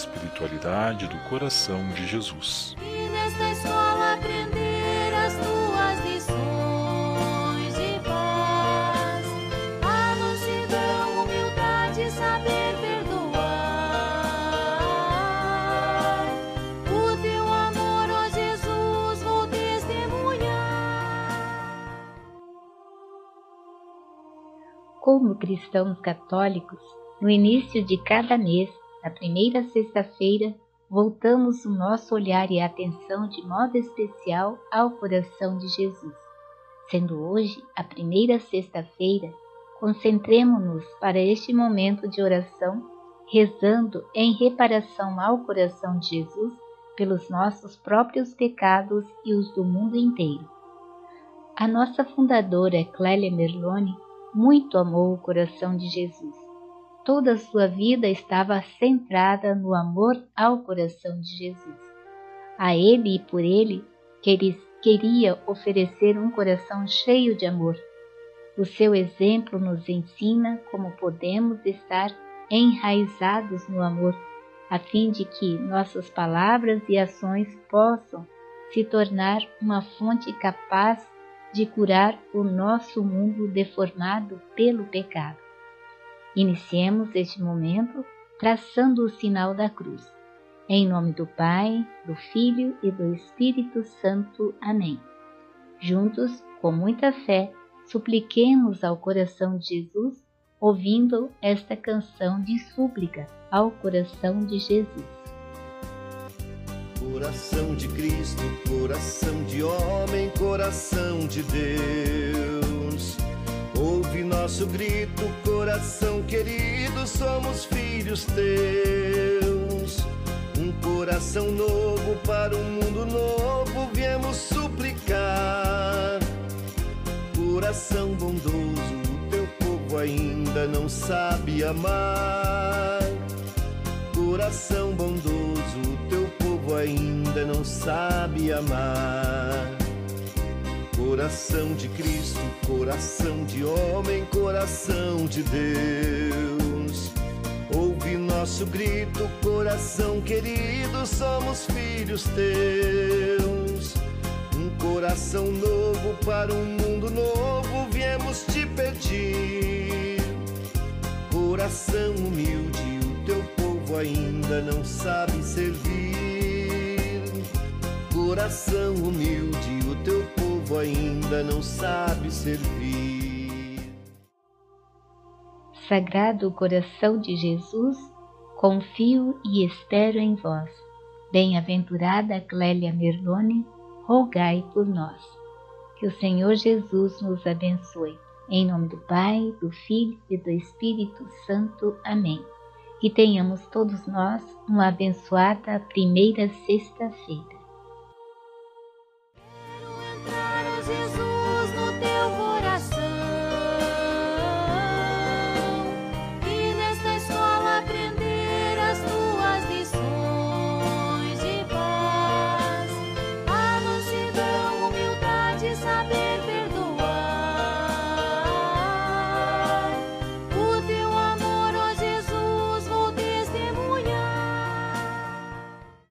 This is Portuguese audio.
espiritualidade do coração de Jesus. E nesta escola aprender as tuas lições de paz. A mansidão, humildade, saber perdoar. O teu amor, ó Jesus, vou testemunhar. Como cristãos católicos, no início de cada mês, na primeira sexta-feira, voltamos o nosso olhar e atenção de modo especial ao coração de Jesus. Sendo hoje a primeira sexta-feira, concentremo-nos para este momento de oração, rezando em reparação ao coração de Jesus pelos nossos próprios pecados e os do mundo inteiro. A nossa fundadora Clélia Merloni muito amou o coração de Jesus. Toda a sua vida estava centrada no amor ao coração de Jesus. A ele e por ele queria oferecer um coração cheio de amor. O seu exemplo nos ensina como podemos estar enraizados no amor, a fim de que nossas palavras e ações possam se tornar uma fonte capaz de curar o nosso mundo deformado pelo pecado. Iniciemos este momento traçando o sinal da cruz. Em nome do Pai, do Filho e do Espírito Santo. Amém. Juntos, com muita fé, supliquemos ao coração de Jesus, ouvindo esta canção de súplica ao coração de Jesus. Coração de Cristo, coração de homem, coração de Deus. Ouve nosso grito, coração querido, somos filhos teus. Um coração novo para um mundo novo, viemos suplicar. Coração bondoso, o teu povo ainda não sabe amar. Coração bondoso, o teu povo ainda não sabe amar. Coração de Cristo, coração de homem, coração de Deus. Ouve nosso grito, coração querido, somos filhos teus. Um coração novo para um mundo novo, viemos te pedir. Coração humilde, o teu povo ainda não sabe servir. Coração humilde, o teu povo ainda não sabe servir. Sagrado coração de Jesus, confio e espero em vós. Bem-aventurada Clélia Merlone, rogai por nós. Que o Senhor Jesus nos abençoe. Em nome do Pai, do Filho e do Espírito Santo. Amém. Que tenhamos todos nós uma abençoada primeira sexta-feira. Jesus.